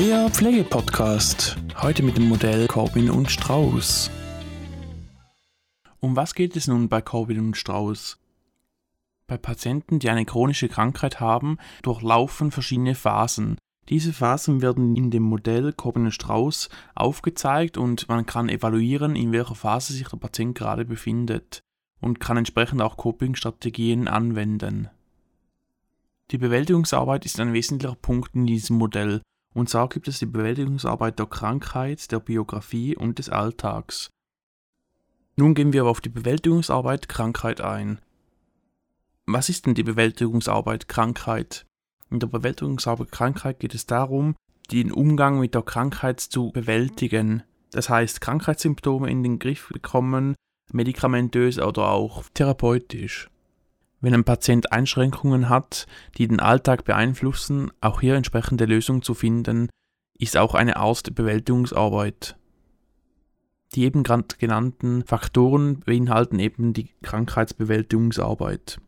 Der Pflegepodcast. Heute mit dem Modell Corbin und Strauß. Um was geht es nun bei Corbin und Strauß? Bei Patienten, die eine chronische Krankheit haben, durchlaufen verschiedene Phasen. Diese Phasen werden in dem Modell Corbin und Strauß aufgezeigt und man kann evaluieren, in welcher Phase sich der Patient gerade befindet und kann entsprechend auch Coping-Strategien anwenden. Die Bewältigungsarbeit ist ein wesentlicher Punkt in diesem Modell, und zwar gibt es die Bewältigungsarbeit der Krankheit, der Biografie und des Alltags. Nun gehen wir aber auf die Bewältigungsarbeit Krankheit ein. Was ist denn die Bewältigungsarbeit Krankheit? In der Bewältigungsarbeit Krankheit geht es darum, den Umgang mit der Krankheit zu bewältigen. Das heißt, Krankheitssymptome in den Griff bekommen, medikamentös oder auch therapeutisch. Wenn ein Patient Einschränkungen hat, die den Alltag beeinflussen, auch hier entsprechende Lösungen zu finden, ist auch eine Art der Bewältigungsarbeit. Die eben genannten Faktoren beinhalten eben die Krankheitsbewältigungsarbeit.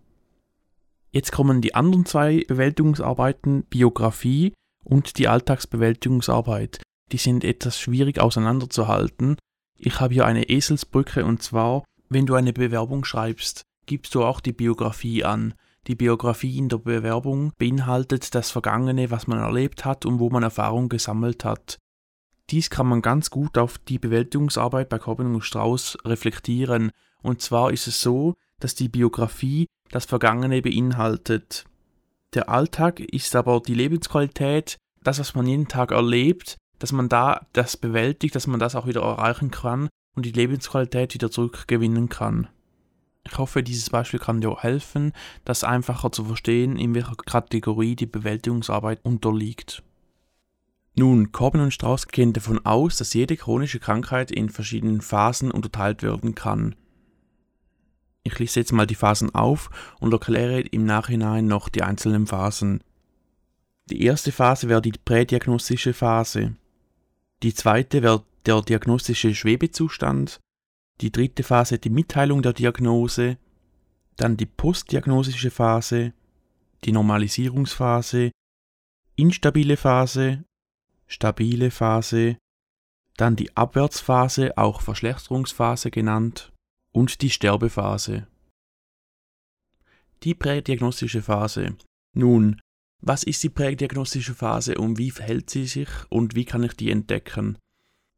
Jetzt kommen die anderen zwei Bewältigungsarbeiten, Biografie und die Alltagsbewältigungsarbeit. Die sind etwas schwierig auseinanderzuhalten. Ich habe hier eine Eselsbrücke und zwar, wenn du eine Bewerbung schreibst, gibst du auch die Biografie an. Die Biografie in der Bewerbung beinhaltet das Vergangene, was man erlebt hat und wo man Erfahrung gesammelt hat. Dies kann man ganz gut auf die Bewältigungsarbeit bei Corbin und Strauß reflektieren. Und zwar ist es so, dass die Biografie das Vergangene beinhaltet. Der Alltag ist aber die Lebensqualität, das, was man jeden Tag erlebt, dass man da das bewältigt, dass man das auch wieder erreichen kann und die Lebensqualität wieder zurückgewinnen kann. Ich hoffe, dieses Beispiel kann dir helfen, das einfacher zu verstehen, in welcher Kategorie die Bewältigungsarbeit unterliegt. Nun, Corbin und Strauss gehen davon aus, dass jede chronische Krankheit in verschiedenen Phasen unterteilt werden kann. Ich lese jetzt mal die Phasen auf und erkläre im Nachhinein noch die einzelnen Phasen. Die erste Phase wäre die prädiagnostische Phase. Die zweite wäre der diagnostische Schwebezustand die dritte Phase die Mitteilung der Diagnose, dann die postdiagnostische Phase, die Normalisierungsphase, instabile Phase, stabile Phase, dann die Abwärtsphase, auch Verschlechterungsphase genannt, und die Sterbephase. Die prädiagnostische Phase. Nun, was ist die prädiagnostische Phase und wie verhält sie sich und wie kann ich die entdecken?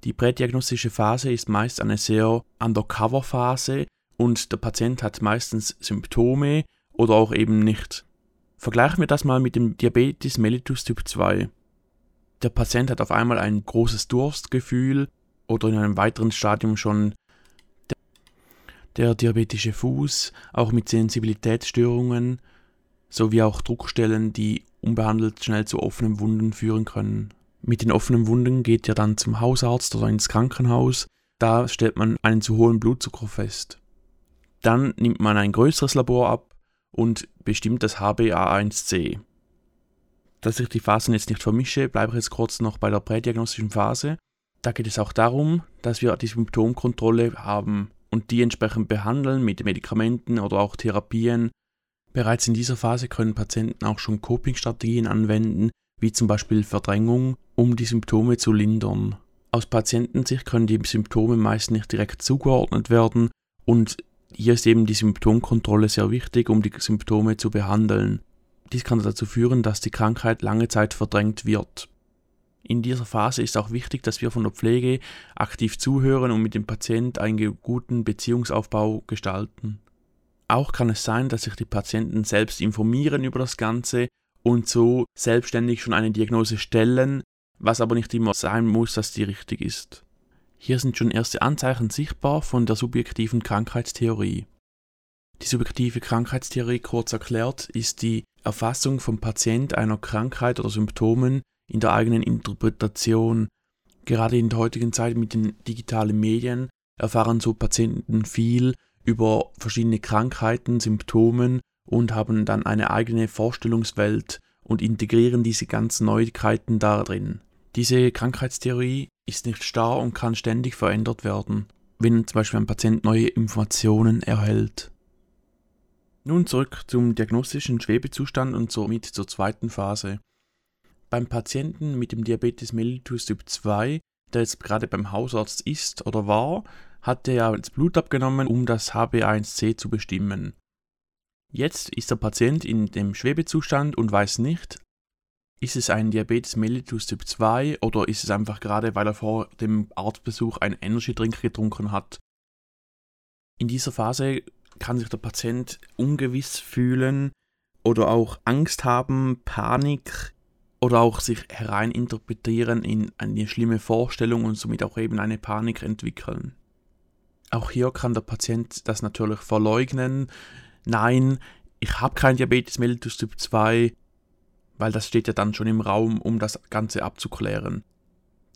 Die prädiagnostische Phase ist meist eine sehr Undercover-Phase und der Patient hat meistens Symptome oder auch eben nicht. Vergleichen wir das mal mit dem Diabetes mellitus Typ 2. Der Patient hat auf einmal ein großes Durstgefühl oder in einem weiteren Stadium schon der diabetische Fuß, auch mit Sensibilitätsstörungen sowie auch Druckstellen, die unbehandelt schnell zu offenen Wunden führen können. Mit den offenen Wunden geht ihr dann zum Hausarzt oder ins Krankenhaus. Da stellt man einen zu hohen Blutzucker fest. Dann nimmt man ein größeres Labor ab und bestimmt das HbA1c. Dass ich die Phasen jetzt nicht vermische, bleibe ich jetzt kurz noch bei der prädiagnostischen Phase. Da geht es auch darum, dass wir die Symptomkontrolle haben und die entsprechend behandeln mit Medikamenten oder auch Therapien. Bereits in dieser Phase können Patienten auch schon Coping-Strategien anwenden, wie zum Beispiel Verdrängung, um die Symptome zu lindern. Aus Patientensicht können die Symptome meist nicht direkt zugeordnet werden und hier ist eben die Symptomkontrolle sehr wichtig, um die Symptome zu behandeln. Dies kann dazu führen, dass die Krankheit lange Zeit verdrängt wird. In dieser Phase ist auch wichtig, dass wir von der Pflege aktiv zuhören und mit dem Patient einen guten Beziehungsaufbau gestalten. Auch kann es sein, dass sich die Patienten selbst informieren über das Ganze und so selbstständig schon eine Diagnose stellen, was aber nicht immer sein muss, dass die richtig ist. Hier sind schon erste Anzeichen sichtbar von der subjektiven Krankheitstheorie. Die subjektive Krankheitstheorie, kurz erklärt, ist die Erfassung vom Patient einer Krankheit oder Symptomen in der eigenen Interpretation. Gerade in der heutigen Zeit mit den digitalen Medien erfahren so Patienten viel über verschiedene Krankheiten, Symptomen und haben dann eine eigene Vorstellungswelt und integrieren diese ganzen Neuigkeiten darin. Diese Krankheitstheorie ist nicht starr und kann ständig verändert werden, wenn zum Beispiel ein Patient neue Informationen erhält. Nun zurück zum diagnostischen Schwebezustand und somit zur zweiten Phase. Beim Patienten mit dem Diabetes mellitus Typ 2, der jetzt gerade beim Hausarzt ist oder war, hat er das Blut abgenommen, um das HB1C zu bestimmen. Jetzt ist der Patient in dem Schwebezustand und weiß nicht, ist es ein Diabetes mellitus Typ 2 oder ist es einfach gerade, weil er vor dem Arztbesuch einen Energy-Drink getrunken hat. In dieser Phase kann sich der Patient ungewiss fühlen oder auch Angst haben, Panik oder auch sich hereininterpretieren in eine schlimme Vorstellung und somit auch eben eine Panik entwickeln. Auch hier kann der Patient das natürlich verleugnen. Nein, ich habe kein Diabetes mellitus Typ 2, weil das steht ja dann schon im Raum, um das Ganze abzuklären.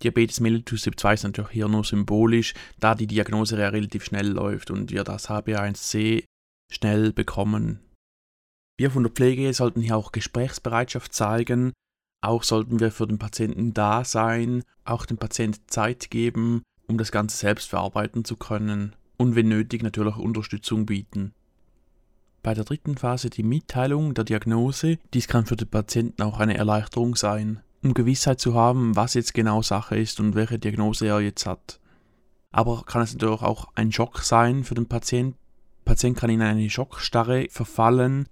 Diabetes mellitus Typ 2 ist natürlich hier nur symbolisch, da die Diagnose ja relativ schnell läuft und wir das HbA1c schnell bekommen. Wir von der Pflege sollten hier auch Gesprächsbereitschaft zeigen, auch sollten wir für den Patienten da sein, auch dem Patienten Zeit geben, um das Ganze selbst verarbeiten zu können und wenn nötig natürlich Unterstützung bieten. Bei der dritten Phase die Mitteilung der Diagnose, dies kann für den Patienten auch eine Erleichterung sein um Gewissheit zu haben, was jetzt genau Sache ist und welche Diagnose er jetzt hat. Aber kann es natürlich auch ein Schock sein für den Patienten. Der Patient kann in eine Schockstarre verfallen.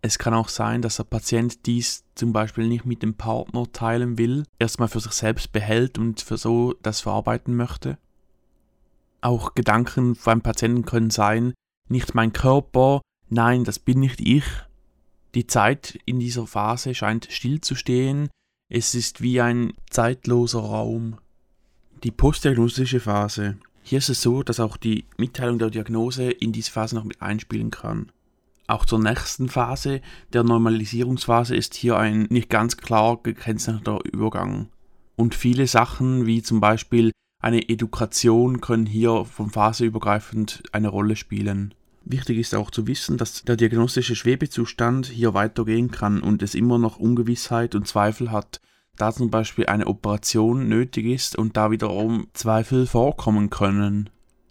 Es kann auch sein, dass der Patient dies zum Beispiel nicht mit dem Partner teilen will, erstmal für sich selbst behält und für so das verarbeiten möchte. Auch Gedanken beim Patienten können sein, nicht mein Körper, nein, das bin nicht ich. Die Zeit in dieser Phase scheint stillzustehen, es ist wie ein zeitloser Raum. Die postdiagnostische Phase. Hier ist es so, dass auch die Mitteilung der Diagnose in diese Phase noch mit einspielen kann. Auch zur nächsten Phase, der Normalisierungsphase, ist hier ein nicht ganz klar gekennzeichneter Übergang. Und viele Sachen, wie zum Beispiel eine Education, können hier von Phase übergreifend eine Rolle spielen. Wichtig ist auch zu wissen, dass der diagnostische Schwebezustand hier weitergehen kann und es immer noch Ungewissheit und Zweifel hat, da zum Beispiel eine Operation nötig ist und da wiederum Zweifel vorkommen können.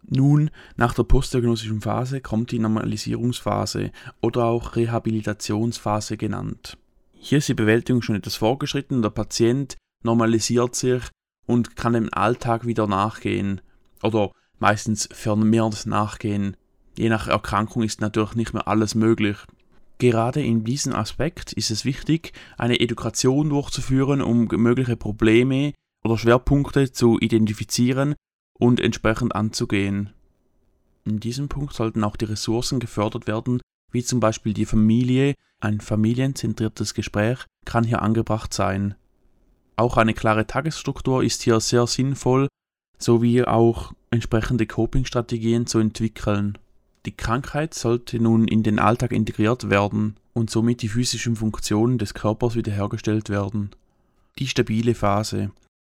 Nun, nach der postdiagnostischen Phase kommt die Normalisierungsphase oder auch Rehabilitationsphase genannt. Hier ist die Bewältigung schon etwas vorgeschritten, der Patient normalisiert sich und kann dem Alltag wieder nachgehen oder meistens vermehrt nachgehen. Je nach Erkrankung ist natürlich nicht mehr alles möglich. Gerade in diesem Aspekt ist es wichtig, eine Education durchzuführen, um mögliche Probleme oder Schwerpunkte zu identifizieren und entsprechend anzugehen. In diesem Punkt sollten auch die Ressourcen gefördert werden, wie zum Beispiel die Familie, ein familienzentriertes Gespräch kann hier angebracht sein. Auch eine klare Tagesstruktur ist hier sehr sinnvoll, sowie auch entsprechende Coping-Strategien zu entwickeln. Die Krankheit sollte nun in den Alltag integriert werden und somit die physischen Funktionen des Körpers wiederhergestellt werden. Die stabile Phase.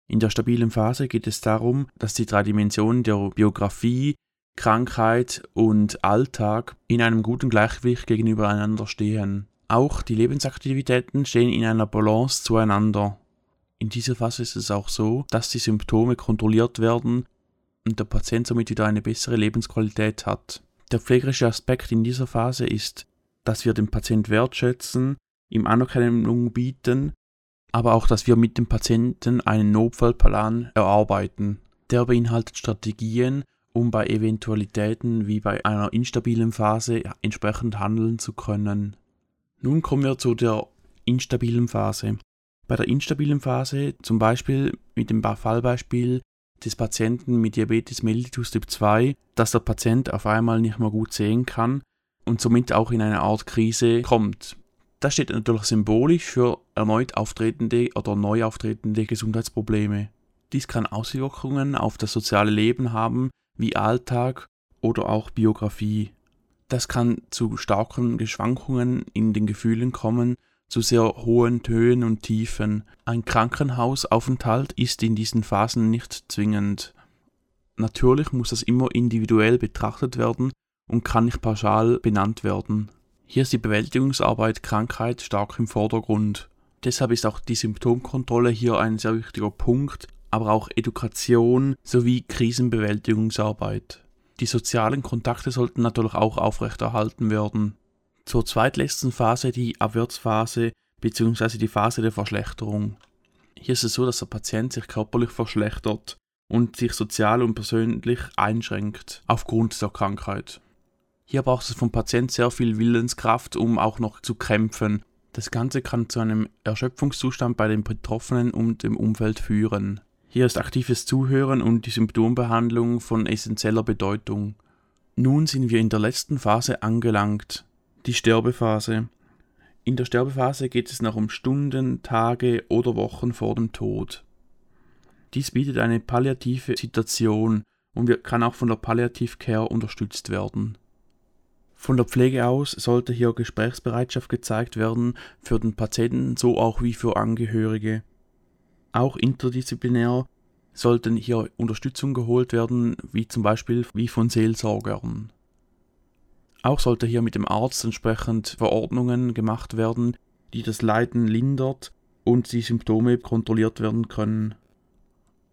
In der stabilen Phase geht es darum, dass die drei Dimensionen der Biografie, Krankheit und Alltag in einem guten Gleichgewicht gegenübereinander stehen. Auch die Lebensaktivitäten stehen in einer Balance zueinander. In dieser Phase ist es auch so, dass die Symptome kontrolliert werden und der Patient somit wieder eine bessere Lebensqualität hat. Der pflegerische Aspekt in dieser Phase ist, dass wir den Patient wertschätzen, ihm Anerkennung bieten, aber auch, dass wir mit dem Patienten einen Notfallplan erarbeiten. Der beinhaltet Strategien, um bei Eventualitäten wie bei einer instabilen Phase entsprechend handeln zu können. Nun kommen wir zu der instabilen Phase. Bei der instabilen Phase, zum Beispiel mit dem Fallbeispiel des Patienten mit Diabetes mellitus Typ 2, dass der Patient auf einmal nicht mehr gut sehen kann und somit auch in eine Art Krise kommt. Das steht natürlich symbolisch für erneut auftretende oder neu auftretende Gesundheitsprobleme. Dies kann Auswirkungen auf das soziale Leben haben, wie Alltag oder auch Biografie. Das kann zu starken Schwankungen in den Gefühlen kommen, zu sehr hohen Höhen und Tiefen. Ein Krankenhausaufenthalt ist in diesen Phasen nicht zwingend. Natürlich muss das immer individuell betrachtet werden und kann nicht pauschal benannt werden. Hier ist die Bewältigungsarbeit Krankheit stark im Vordergrund. Deshalb ist auch die Symptomkontrolle hier ein sehr wichtiger Punkt, aber auch Education sowie Krisenbewältigungsarbeit. Die sozialen Kontakte sollten natürlich auch aufrechterhalten werden. Zur zweitletzten Phase, die Abwärtsphase, bzw. die Phase der Verschlechterung. Hier ist es so, dass der Patient sich körperlich verschlechtert und sich sozial und persönlich einschränkt aufgrund der Krankheit. Hier braucht es vom Patient sehr viel Willenskraft, um auch noch zu kämpfen. Das Ganze kann zu einem Erschöpfungszustand bei den Betroffenen und dem Umfeld führen. Hier ist aktives Zuhören und die Symptombehandlung von essentieller Bedeutung. Nun sind wir in der letzten Phase angelangt, die Sterbephase. In der Sterbephase geht es noch um Stunden, Tage oder Wochen vor dem Tod. Dies bietet eine palliative Situation und kann auch von der Palliative Care unterstützt werden. Von der Pflege aus sollte hier Gesprächsbereitschaft gezeigt werden für den Patienten so auch wie für Angehörige. Auch interdisziplinär sollten hier Unterstützung geholt werden, wie zum Beispiel wie von Seelsorgern. Auch sollte hier mit dem Arzt entsprechend Verordnungen gemacht werden, die das Leiden lindert und die Symptome kontrolliert werden können.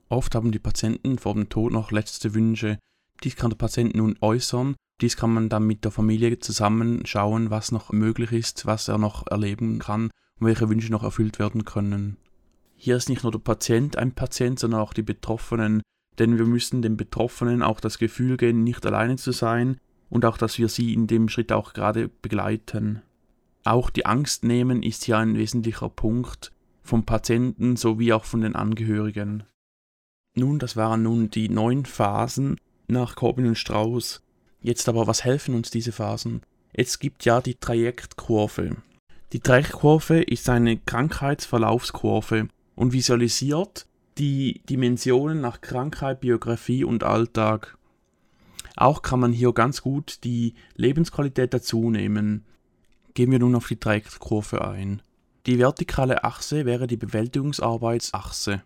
Oft haben die Patienten vor dem Tod noch letzte Wünsche. Dies kann der Patient nun äußern. Dies kann man dann mit der Familie zusammen schauen, was noch möglich ist, was er noch erleben kann und welche Wünsche noch erfüllt werden können. Hier ist nicht nur der Patient ein Patient, sondern auch die Betroffenen, denn wir müssen den Betroffenen auch das Gefühl geben, nicht alleine zu sein und auch, dass wir sie in dem Schritt auch gerade begleiten. Auch die Angst nehmen ist hier ein wesentlicher Punkt vom Patienten sowie auch von den Angehörigen. Nun, das waren nun die neun Phasen nach Corbin und Strauß. Jetzt aber, was helfen uns diese Phasen? Es gibt ja die Trajektkurve. Die Trajektkurve ist eine Krankheitsverlaufskurve, und visualisiert die Dimensionen nach Krankheit, Biografie und Alltag. Auch kann man hier ganz gut die Lebensqualität dazu nehmen. Gehen wir nun auf die Dreieckskurve ein. Die vertikale Achse wäre die Bewältigungsarbeitsachse.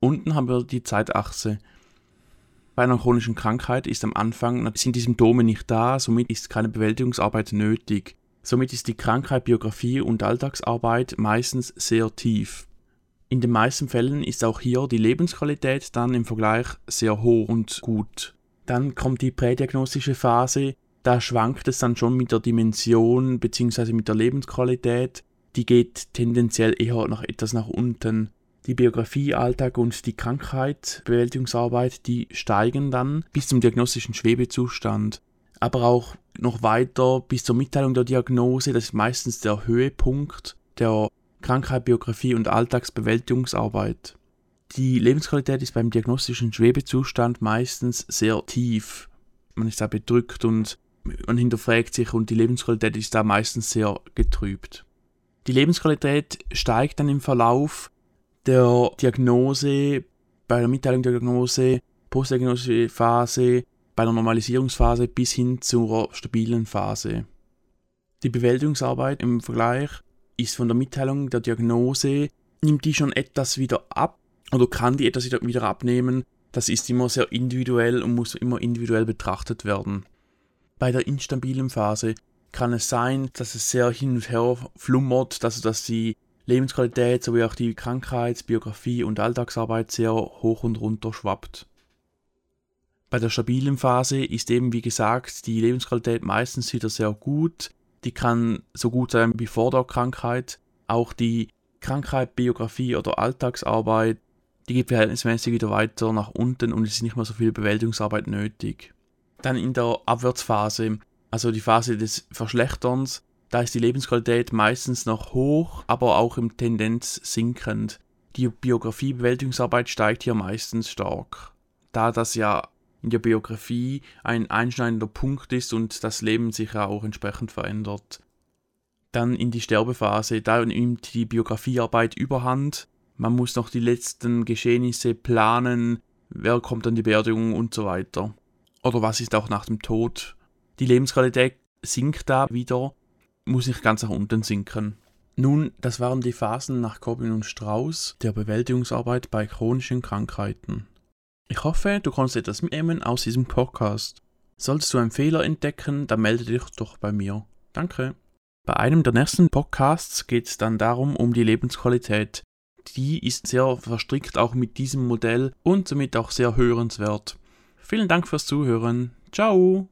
Unten haben wir die Zeitachse. Bei einer chronischen Krankheit ist am Anfang sind die Symptome nicht da, somit ist keine Bewältigungsarbeit nötig. Somit ist die Krankheit, Biografie und Alltagsarbeit meistens sehr tief. In den meisten Fällen ist auch hier die Lebensqualität dann im Vergleich sehr hoch und gut. Dann kommt die prädiagnostische Phase, da schwankt es dann schon mit der Dimension bzw. mit der Lebensqualität, die geht tendenziell eher noch etwas nach unten. Die Biografie, Alltag und die Krankheit, Bewältigungsarbeit, die steigen dann bis zum diagnostischen Schwebezustand. Aber auch noch weiter bis zur Mitteilung der Diagnose, das ist meistens der Höhepunkt der Krankheit, Biografie und Alltagsbewältigungsarbeit. Die Lebensqualität ist beim diagnostischen Schwebezustand meistens sehr tief. Man ist da bedrückt und man hinterfragt sich und die Lebensqualität ist da meistens sehr getrübt. Die Lebensqualität steigt dann im Verlauf der Diagnose, bei der Mitteilung der Diagnose, postdiagnostische Phase, bei der Normalisierungsphase bis hin zur stabilen Phase. Die Bewältigungsarbeit im Vergleich ist von der Mitteilung der Diagnose, nimmt die schon etwas wieder ab oder kann die etwas wieder abnehmen. Das ist immer sehr individuell und muss immer individuell betrachtet werden. Bei der instabilen Phase kann es sein, dass es sehr hin und her flummert, also dass die Lebensqualität sowie auch die Krankheits-, Biografie und Alltagsarbeit sehr hoch und runter schwappt. Bei der stabilen Phase ist eben wie gesagt die Lebensqualität meistens wieder sehr gut, die kann so gut sein wie vor der Krankheit. Auch die Krankheit, Biografie oder Alltagsarbeit, die geht verhältnismäßig wieder weiter nach unten und es ist nicht mehr so viel Bewältigungsarbeit nötig. Dann in der Abwärtsphase, also die Phase des Verschlechterns, da ist die Lebensqualität meistens noch hoch, aber auch im Tendenz sinkend. Die Biografie-Bewältigungsarbeit steigt hier meistens stark. Da das ja in der Biografie ein einschneidender Punkt ist und das Leben sich ja auch entsprechend verändert. Dann in die Sterbephase, da nimmt die Biografiearbeit überhand. Man muss noch die letzten Geschehnisse planen, wer kommt an die Beerdigung und so weiter. Oder was ist auch nach dem Tod. Die Lebensqualität sinkt da wieder, muss nicht ganz nach unten sinken. Nun, das waren die Phasen nach Corbin und Strauß der Bewältigungsarbeit bei chronischen Krankheiten. Ich hoffe, du konntest etwas mitnehmen aus diesem Podcast. Solltest du einen Fehler entdecken, dann melde dich doch bei mir. Danke. Bei einem der nächsten Podcasts geht es dann darum, um die Lebensqualität. Die ist sehr verstrickt auch mit diesem Modell und somit auch sehr hörenswert. Vielen Dank fürs Zuhören. Ciao!